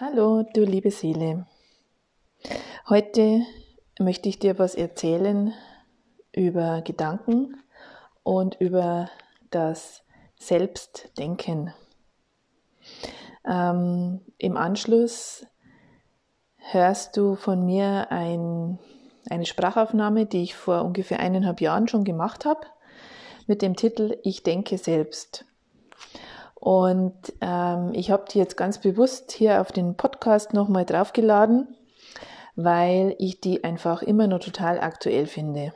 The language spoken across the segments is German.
Hallo, du liebe Seele. Heute möchte ich dir was erzählen über Gedanken und über das Selbstdenken. Ähm, Im Anschluss hörst du von mir ein, eine Sprachaufnahme, die ich vor ungefähr eineinhalb Jahren schon gemacht habe, mit dem Titel Ich denke selbst. Und ähm, ich habe die jetzt ganz bewusst hier auf den Podcast nochmal draufgeladen, weil ich die einfach immer noch total aktuell finde.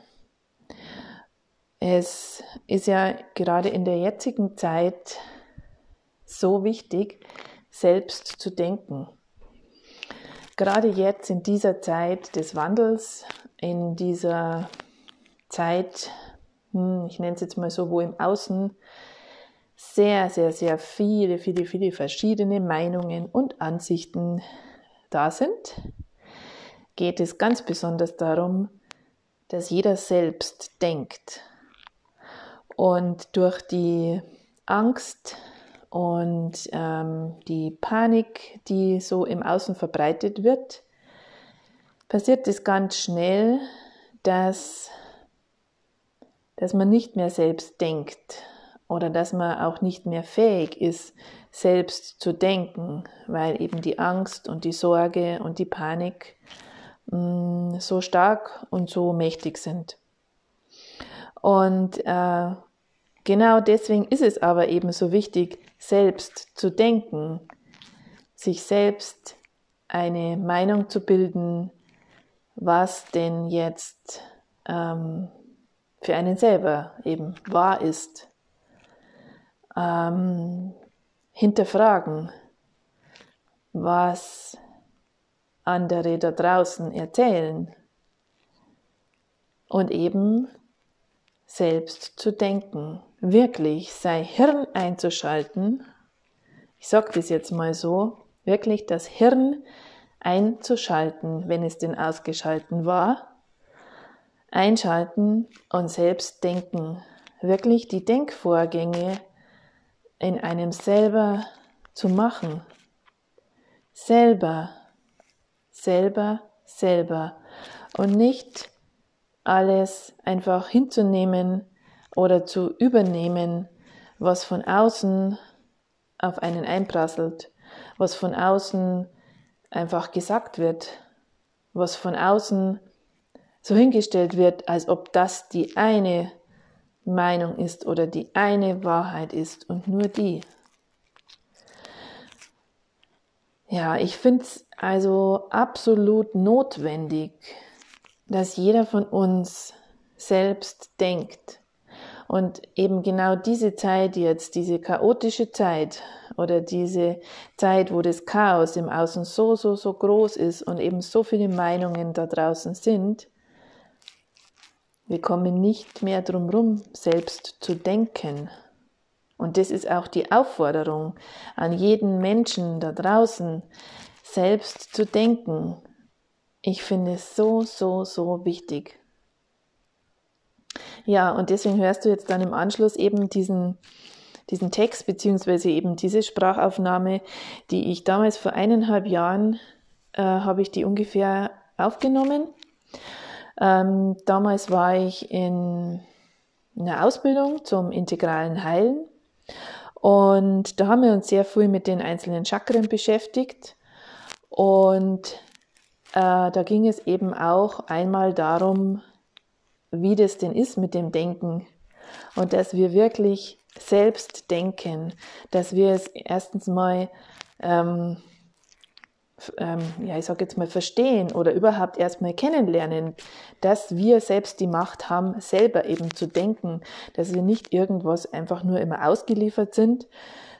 Es ist ja gerade in der jetzigen Zeit so wichtig, selbst zu denken. Gerade jetzt in dieser Zeit des Wandels, in dieser Zeit, hm, ich nenne es jetzt mal so, wo im Außen sehr, sehr, sehr viele, viele, viele verschiedene Meinungen und Ansichten da sind, geht es ganz besonders darum, dass jeder selbst denkt. Und durch die Angst und ähm, die Panik, die so im Außen verbreitet wird, passiert es ganz schnell, dass, dass man nicht mehr selbst denkt, oder dass man auch nicht mehr fähig ist, selbst zu denken, weil eben die Angst und die Sorge und die Panik mh, mm, so stark und so mächtig sind. Und äh, genau deswegen ist es aber eben so wichtig, selbst zu denken, sich selbst eine Meinung zu bilden, was denn jetzt ähm, für einen selber eben wahr ist ähm, hinterfragen, was andere da draußen erzählen. Und eben selbst zu denken, wirklich sein Hirn einzuschalten. Ich sage das jetzt mal so, wirklich das Hirn einzuschalten, wenn es denn ausgeschalten war, einschalten und selbst denken, wirklich die Denkvorgänge in einem selber zu machen. Selber, selber, selber. Und nicht alles einfach hinzunehmen oder zu übernehmen, was von außen auf einen einprasselt, was von außen einfach gesagt wird, was von außen so hingestellt wird, als ob das die eine Meinung ist oder die eine Wahrheit ist und nur die. Ja, ich finde es also absolut notwendig, dass jeder von uns selbst denkt. Und eben genau diese Zeit jetzt, diese chaotische Zeit oder diese Zeit, wo das Chaos im Außen so, so, so groß ist und eben so viele Meinungen da draußen sind, wir kommen nicht mehr drum rum, selbst zu denken. Und das ist auch die Aufforderung an jeden Menschen da draußen, selbst zu denken. Ich finde es so, so, so wichtig. Ja, und deswegen hörst du jetzt dann im Anschluss eben diesen, diesen Text beziehungsweise eben diese Sprachaufnahme, die ich damals vor eineinhalb Jahren äh, habe ich die ungefähr aufgenommen ähm, damals war ich in einer Ausbildung zum integralen Heilen. Und da haben wir uns sehr viel mit den einzelnen Chakren beschäftigt. Und äh, da ging es eben auch einmal darum, wie das denn ist mit dem Denken. Und dass wir wirklich selbst denken, dass wir es erstens mal ähm, ähm, ja, ich sage jetzt mal, verstehen oder überhaupt erstmal kennenlernen, dass wir selbst die Macht haben, selber eben zu denken, dass wir nicht irgendwas einfach nur immer ausgeliefert sind,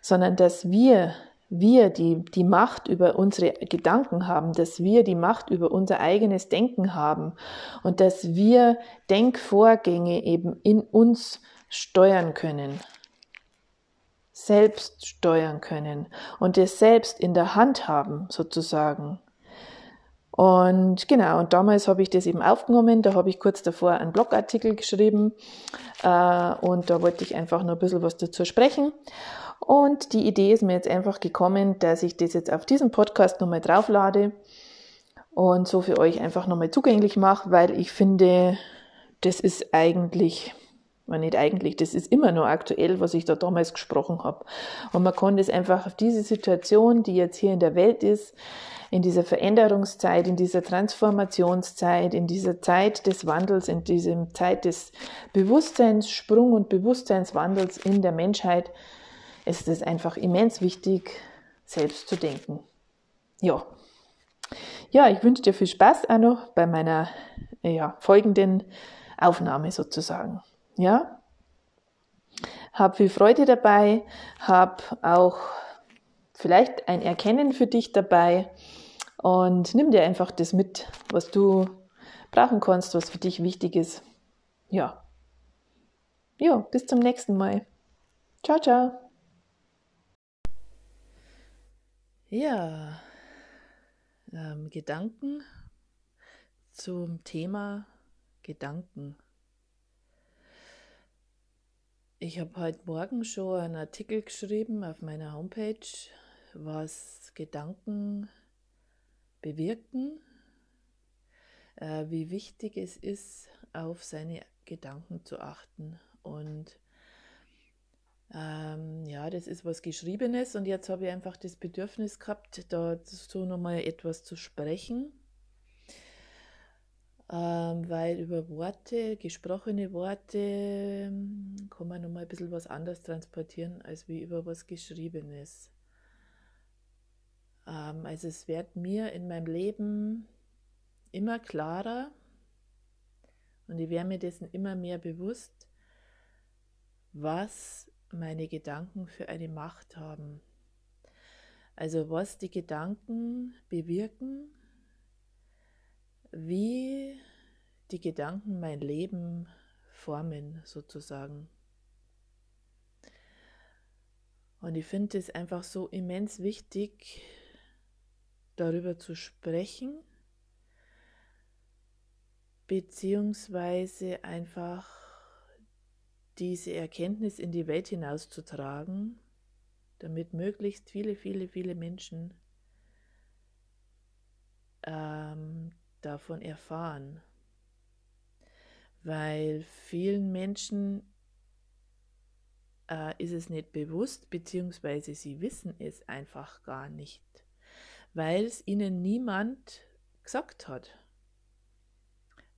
sondern dass wir, wir die, die Macht über unsere Gedanken haben, dass wir die Macht über unser eigenes Denken haben und dass wir Denkvorgänge eben in uns steuern können selbst steuern können und es selbst in der Hand haben, sozusagen. Und genau, und damals habe ich das eben aufgenommen, da habe ich kurz davor einen Blogartikel geschrieben äh, und da wollte ich einfach nur ein bisschen was dazu sprechen. Und die Idee ist mir jetzt einfach gekommen, dass ich das jetzt auf diesem Podcast nochmal drauflade und so für euch einfach nochmal zugänglich mache, weil ich finde, das ist eigentlich, man nicht eigentlich, das ist immer nur aktuell, was ich da damals gesprochen habe. Und man kann das einfach auf diese Situation, die jetzt hier in der Welt ist, in dieser Veränderungszeit, in dieser Transformationszeit, in dieser Zeit des Wandels, in dieser Zeit des Bewusstseinssprung und Bewusstseinswandels in der Menschheit, ist es einfach immens wichtig, selbst zu denken. Ja. Ja, ich wünsche dir viel Spaß auch noch bei meiner ja, folgenden Aufnahme sozusagen. Ja. Hab viel Freude dabei, hab auch vielleicht ein Erkennen für dich dabei und nimm dir einfach das mit, was du brauchen kannst, was für dich wichtig ist. Ja. Ja, bis zum nächsten Mal. Ciao, ciao. Ja, ähm, Gedanken zum Thema Gedanken. Ich habe heute Morgen schon einen Artikel geschrieben auf meiner Homepage was Gedanken bewirken, äh, wie wichtig es ist, auf seine Gedanken zu achten. Und ähm, ja, das ist was Geschriebenes und jetzt habe ich einfach das Bedürfnis gehabt, dazu nochmal etwas zu sprechen, weil über Worte, gesprochene Worte, ähm, kann man nochmal ein bisschen was anderes transportieren, als wie über was Geschriebenes. Ähm, also es wird mir in meinem Leben immer klarer und ich werde mir dessen immer mehr bewusst, was meine Gedanken für eine Macht haben. Also was die Gedanken bewirken, wie die Gedanken mein Leben formen sozusagen. Und ich finde es einfach so immens wichtig, darüber zu sprechen, beziehungsweise einfach diese Erkenntnis in die Welt hinauszutragen, damit möglichst viele, viele, viele Menschen ähm, davon erfahren. Weil vielen Menschen äh, ist es nicht bewusst, beziehungsweise sie wissen es einfach gar nicht weil es ihnen niemand gesagt hat.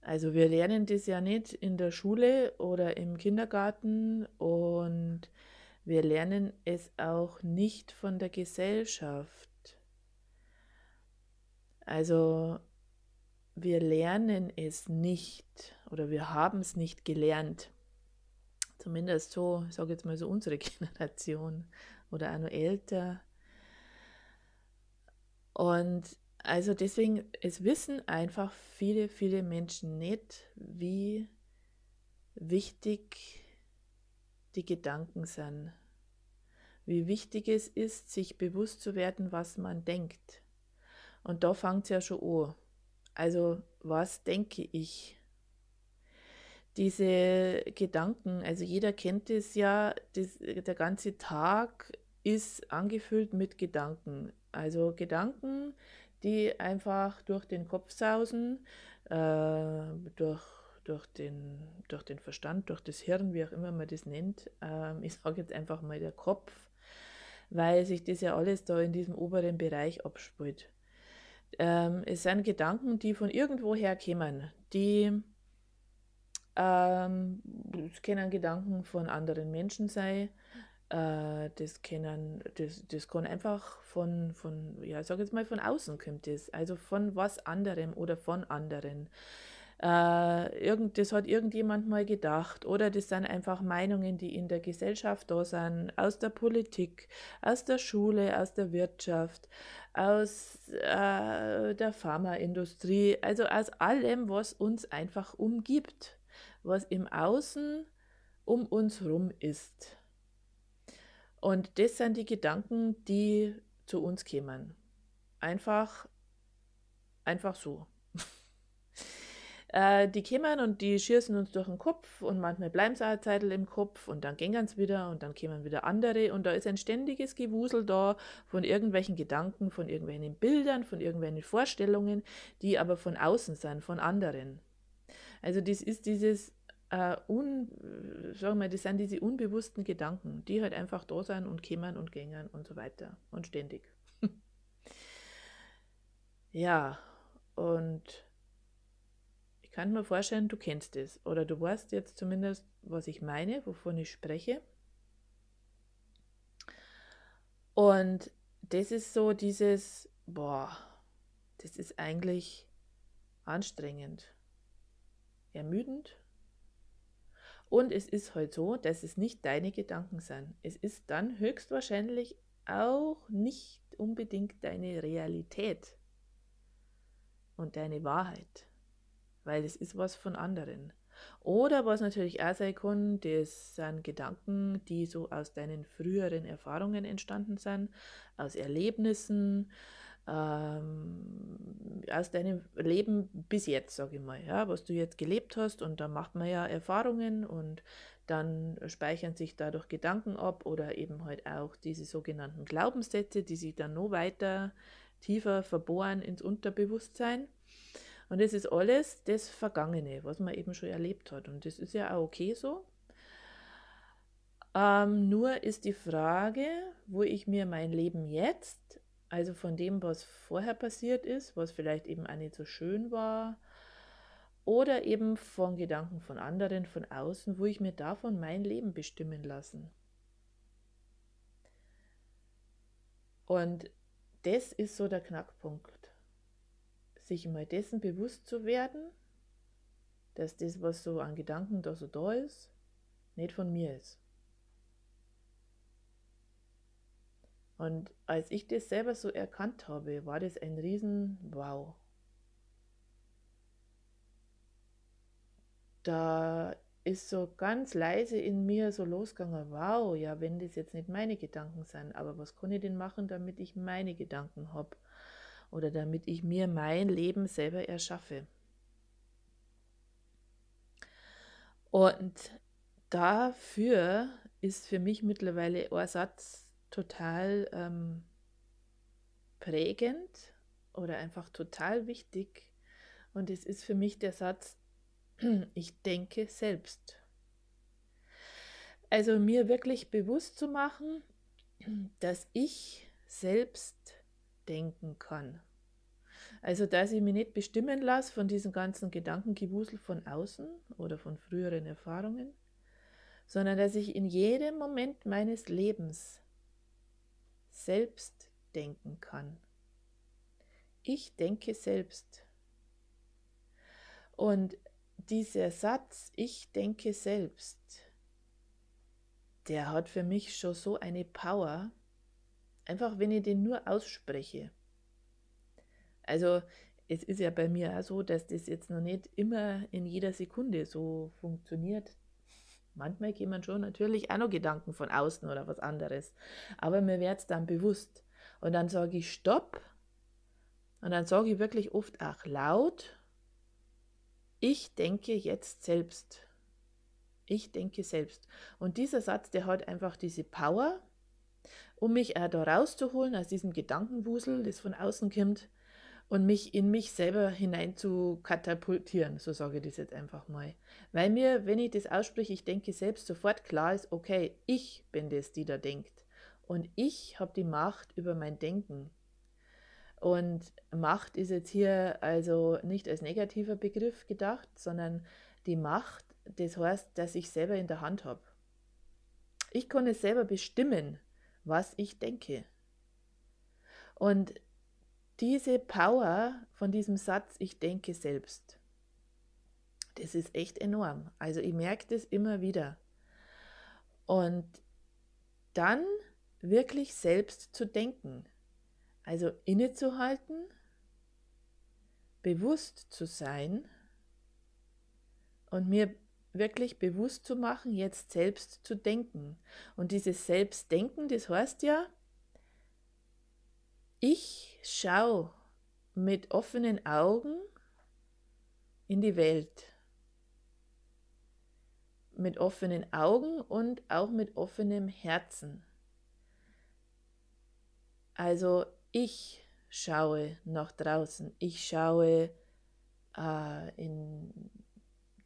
Also wir lernen das ja nicht in der Schule oder im Kindergarten und wir lernen es auch nicht von der Gesellschaft. Also wir lernen es nicht oder wir haben es nicht gelernt. Zumindest so, ich sage jetzt mal so unsere Generation oder auch noch älter. Und also deswegen, es wissen einfach viele, viele Menschen nicht, wie wichtig die Gedanken sind. Wie wichtig es ist, sich bewusst zu werden, was man denkt. Und da fängt es ja schon an. Also, was denke ich? Diese Gedanken, also jeder kennt es ja, das, der ganze Tag ist angefüllt mit Gedanken. Also Gedanken, die einfach durch den Kopf sausen, äh, durch, durch, den, durch den Verstand, durch das Hirn, wie auch immer man das nennt. Ähm, ich sage jetzt einfach mal der Kopf, weil sich das ja alles da in diesem oberen Bereich abspielt. Ähm, es sind Gedanken, die von irgendwoher kommen, die ähm, es können Gedanken von anderen Menschen sein, äh, das können, das, das kann einfach von, von, ja, sag jetzt mal von außen kommt das, also von was anderem oder von anderen. Äh, irgend, das hat irgendjemand mal gedacht oder das sind einfach Meinungen, die in der Gesellschaft da sind, aus der Politik, aus der Schule, aus der Wirtschaft, aus äh, der Pharmaindustrie, also aus allem, was uns einfach umgibt, was im Außen um uns herum ist. Und das sind die Gedanken, die zu uns kämen. Einfach, einfach so. Äh, die kommen und die schießen uns durch den Kopf und manchmal bleiben sie eine Zeit im Kopf und dann gehen sie wieder und dann kommen wieder andere und da ist ein ständiges Gewusel da von irgendwelchen Gedanken, von irgendwelchen Bildern, von irgendwelchen Vorstellungen, die aber von außen sind, von anderen. Also das ist dieses äh, un, sagen wir, das sind diese unbewussten Gedanken, die halt einfach da sind und kommen und gehen und so weiter und ständig. ja, und kann mir vorstellen, du kennst es oder du weißt jetzt zumindest, was ich meine, wovon ich spreche. Und das ist so dieses, boah, das ist eigentlich anstrengend, ermüdend. Und es ist halt so, dass es nicht deine Gedanken sind. Es ist dann höchstwahrscheinlich auch nicht unbedingt deine Realität und deine Wahrheit weil es ist was von anderen. Oder was natürlich auch sein kann, das sind Gedanken, die so aus deinen früheren Erfahrungen entstanden sind, aus Erlebnissen, ähm, aus deinem Leben bis jetzt, sage ich mal, ja, was du jetzt gelebt hast. Und da macht man ja Erfahrungen und dann speichern sich dadurch Gedanken ab oder eben halt auch diese sogenannten Glaubenssätze, die sich dann noch weiter tiefer verbohren ins Unterbewusstsein. Und das ist alles das Vergangene, was man eben schon erlebt hat. Und das ist ja auch okay so. Ähm, nur ist die Frage, wo ich mir mein Leben jetzt, also von dem, was vorher passiert ist, was vielleicht eben auch nicht so schön war, oder eben von Gedanken von anderen, von außen, wo ich mir davon mein Leben bestimmen lassen. Und das ist so der Knackpunkt sich mal dessen bewusst zu werden, dass das, was so an Gedanken da so da ist, nicht von mir ist. Und als ich das selber so erkannt habe, war das ein riesen Wow. Da ist so ganz leise in mir so losgegangen, wow, ja, wenn das jetzt nicht meine Gedanken sind, aber was kann ich denn machen, damit ich meine Gedanken habe? Oder damit ich mir mein Leben selber erschaffe. Und dafür ist für mich mittlerweile ein Satz total ähm, prägend oder einfach total wichtig. Und es ist für mich der Satz, ich denke selbst. Also mir wirklich bewusst zu machen, dass ich selbst denken kann. Also, dass ich mich nicht bestimmen lasse von diesem ganzen Gedankengewusel von außen oder von früheren Erfahrungen, sondern dass ich in jedem Moment meines Lebens selbst denken kann. Ich denke selbst. Und dieser Satz, ich denke selbst, der hat für mich schon so eine Power, Einfach wenn ich den nur ausspreche. Also es ist ja bei mir auch so, dass das jetzt noch nicht immer in jeder Sekunde so funktioniert. Manchmal gehen man schon natürlich auch noch Gedanken von außen oder was anderes. Aber mir wird es dann bewusst. Und dann sage ich Stopp. Und dann sage ich wirklich oft auch laut, ich denke jetzt selbst. Ich denke selbst. Und dieser Satz, der hat einfach diese Power, um mich auch da rauszuholen aus diesem Gedankenwusel, das von außen kommt, und mich in mich selber hinein zu katapultieren, so sage ich das jetzt einfach mal. Weil mir, wenn ich das ausspreche, ich denke selbst sofort klar ist, okay, ich bin das, die da denkt. Und ich habe die Macht über mein Denken. Und Macht ist jetzt hier also nicht als negativer Begriff gedacht, sondern die Macht, das heißt, dass ich selber in der Hand habe. Ich kann es selber bestimmen, was ich denke. Und diese Power von diesem Satz, ich denke selbst, das ist echt enorm. Also ich merke das immer wieder. Und dann wirklich selbst zu denken, also innezuhalten, bewusst zu sein und mir wirklich bewusst zu machen, jetzt selbst zu denken. Und dieses Selbstdenken, das heißt ja, ich schaue mit offenen Augen in die Welt mit offenen Augen und auch mit offenem Herzen. Also ich schaue nach draußen, ich schaue äh, in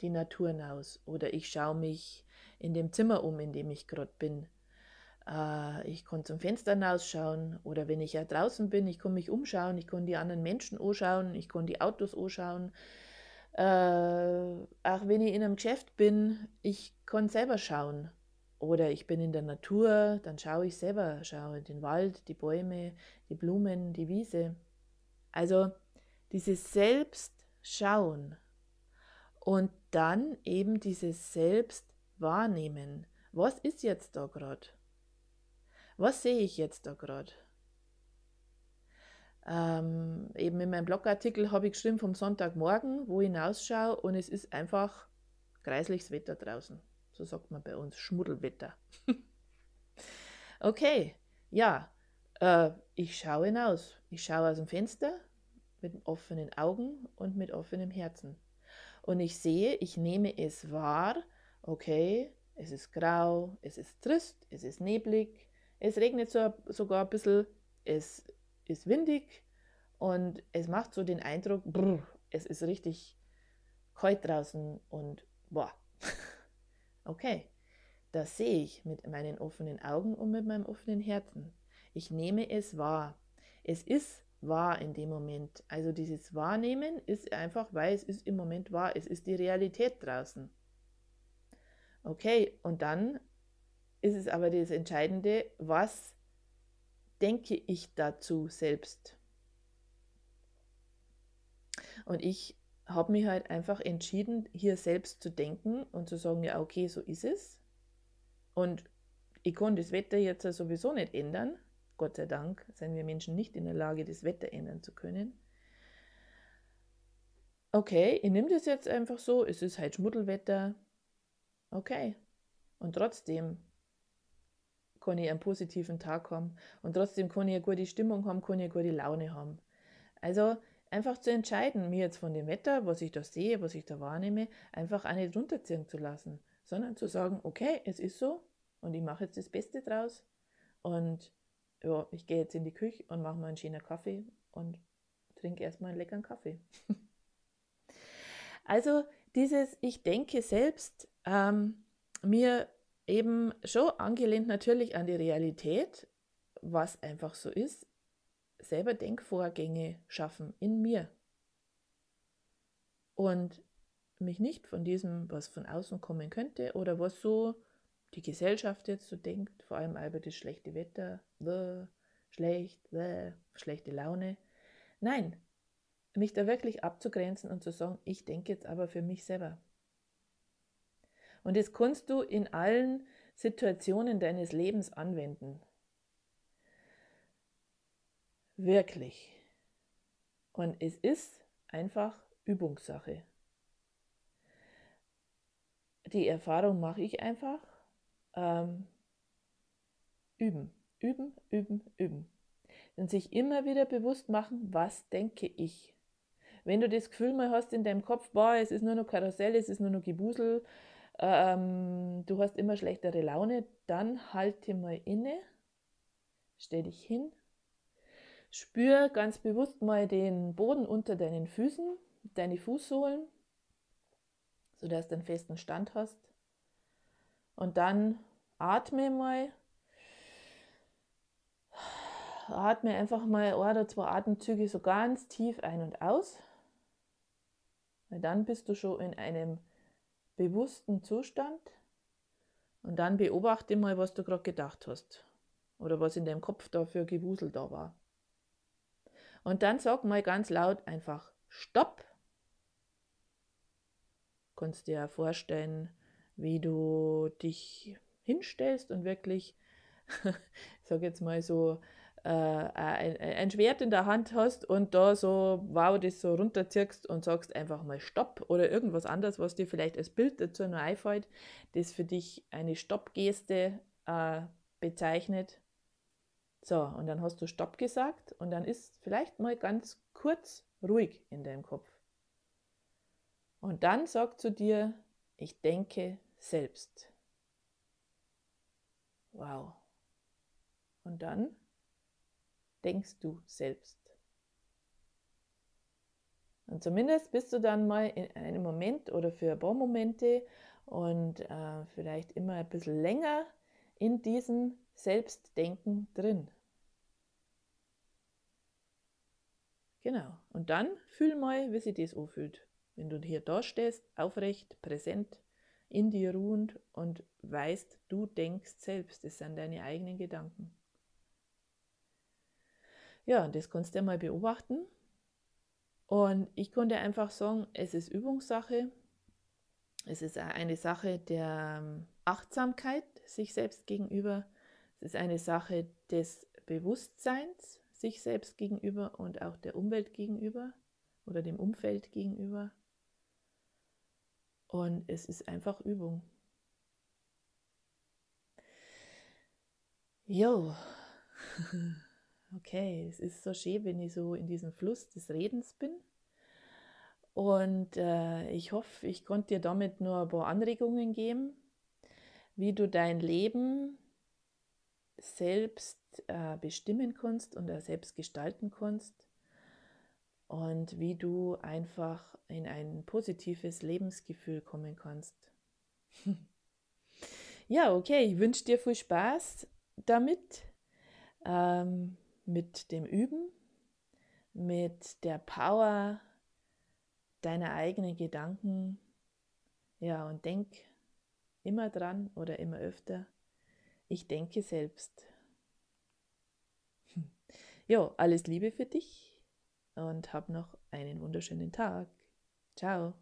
die Natur hinaus oder ich schaue mich in dem Zimmer um, in dem ich gerade bin. Äh, ich kann zum Fenster hinausschauen oder wenn ich ja draußen bin, ich kann mich umschauen, ich kann die anderen Menschen anschauen, ich kann die Autos anschauen. Äh, auch wenn ich in einem Geschäft bin, ich kann selber schauen. Oder ich bin in der Natur, dann schaue ich selber, schaue den Wald, die Bäume, die Blumen, die Wiese. Also dieses Selbstschauen und dann eben dieses Selbstwahrnehmen. Was ist jetzt da gerade? Was sehe ich jetzt da gerade? Ähm, eben in meinem Blogartikel habe ich geschrieben vom Sonntagmorgen, wo ich hinausschaue und es ist einfach kreisliches Wetter draußen. So sagt man bei uns, Schmuddelwetter. okay, ja, äh, ich schaue hinaus. Ich schaue aus dem Fenster mit offenen Augen und mit offenem Herzen. Und ich sehe, ich nehme es wahr, okay, es ist grau, es ist trist, es ist neblig, es regnet so, sogar ein bisschen, es ist windig und es macht so den Eindruck, brr, es ist richtig kalt draußen und boah. Okay, das sehe ich mit meinen offenen Augen und mit meinem offenen Herzen. Ich nehme es wahr. Es ist wahr in dem Moment. Also dieses Wahrnehmen ist einfach, weil es ist im Moment wahr. Es ist die Realität draußen. Okay, und dann ist es aber das Entscheidende, was denke ich dazu selbst? Und ich habe mich halt einfach entschieden, hier selbst zu denken und zu sagen, ja, okay, so ist es. Und ich kann das Wetter jetzt sowieso nicht ändern. Gott sei Dank sind wir Menschen nicht in der Lage, das Wetter ändern zu können. Okay, ich nehme das jetzt einfach so, es ist halt Schmuddelwetter. Okay. Und trotzdem kann ich einen positiven Tag haben. Und trotzdem kann ich eine gute Stimmung haben, kann ich eine gute Laune haben. Also einfach zu entscheiden, mir jetzt von dem Wetter, was ich da sehe, was ich da wahrnehme, einfach auch nicht runterziehen zu lassen, sondern zu sagen, okay, es ist so und ich mache jetzt das Beste draus und ja, ich gehe jetzt in die Küche und mache mal einen schönen Kaffee und trinke erstmal einen leckeren Kaffee. also dieses Ich denke selbst, ähm, mir eben schon angelehnt natürlich an die Realität, was einfach so ist, selber Denkvorgänge schaffen in mir und mich nicht von diesem, was von außen kommen könnte oder was so die Gesellschaft jetzt so denkt, vor allem über das schlechte Wetter, bäh, schlecht, bäh, schlechte Laune. Nein, mich da wirklich abzugrenzen und zu sagen, ich denke jetzt aber für mich selber. Und das kannst du in allen Situationen deines Lebens anwenden. Wirklich. Und es ist einfach Übungssache. Die Erfahrung mache ich einfach. Ähm, üben, üben, üben, üben. Und sich immer wieder bewusst machen, was denke ich. Wenn du das Gefühl mal hast in deinem Kopf, boah, es ist nur noch Karussell, es ist nur noch Gebusel, ähm, du hast immer schlechtere Laune, dann halte mal inne, stell dich hin Spür ganz bewusst mal den Boden unter deinen Füßen, deine Fußsohlen, sodass du einen festen Stand hast. Und dann atme mal. Atme einfach mal ein oder zwei Atemzüge so ganz tief ein und aus. Weil dann bist du schon in einem bewussten Zustand. Und dann beobachte mal, was du gerade gedacht hast. Oder was in deinem Kopf da für Gewusel da war. Und dann sag mal ganz laut einfach Stopp. Kannst dir ja vorstellen, wie du dich hinstellst und wirklich, ich sag jetzt mal so, äh, ein, ein, Schwert in der Hand hast und da so, wow, das so runterziehst und sagst einfach mal Stopp oder irgendwas anderes, was dir vielleicht als Bild dazu noch einfällt, das für dich eine Stoppgeste äh, bezeichnet. So, und dann hast du Stopp gesagt und dann ist vielleicht mal ganz kurz ruhig in deinem Kopf. Und dann sag zu dir, ich denke selbst. Wow. Und dann denkst du selbst. Und zumindest bist du dann mal in einem Moment oder für ein paar Momente und äh, vielleicht immer ein bisschen länger in diesem Selbstdenken drin. Genau. Und dann fühl mal, wie sich das anfühlt. Wenn du hier da stehst, aufrecht, präsent, in dir ruhend und weißt, du denkst selbst. Das sind deine eigenen Gedanken. Ja, das kannst du mal beobachten. Und ich konnte einfach sagen, es ist Übungssache. Es ist eine Sache der ähm, Achtsamkeit sich selbst gegenüber. Es ist eine Sache des Bewusstseins sich selbst gegenüber und auch der Umwelt gegenüber oder dem Umfeld gegenüber. Und es ist einfach Übung. Jo, okay, es ist so schön, wenn ich so in diesem Fluss des Redens bin. Und äh, ich hoffe, ich konnte dir damit nur ein paar Anregungen geben, wie du dein Leben selbst äh, bestimmen kannst und selbst gestalten kannst und wie du einfach in ein positives Lebensgefühl kommen kannst. ja, okay, ich wünsche dir viel Spaß damit, ähm, mit dem Üben, mit der Power deiner eigenen Gedanken. Ja, und denk immer dran oder immer öfter, ich denke selbst. Ja, alles Liebe für dich und hab noch einen wunderschönen Tag. Ciao.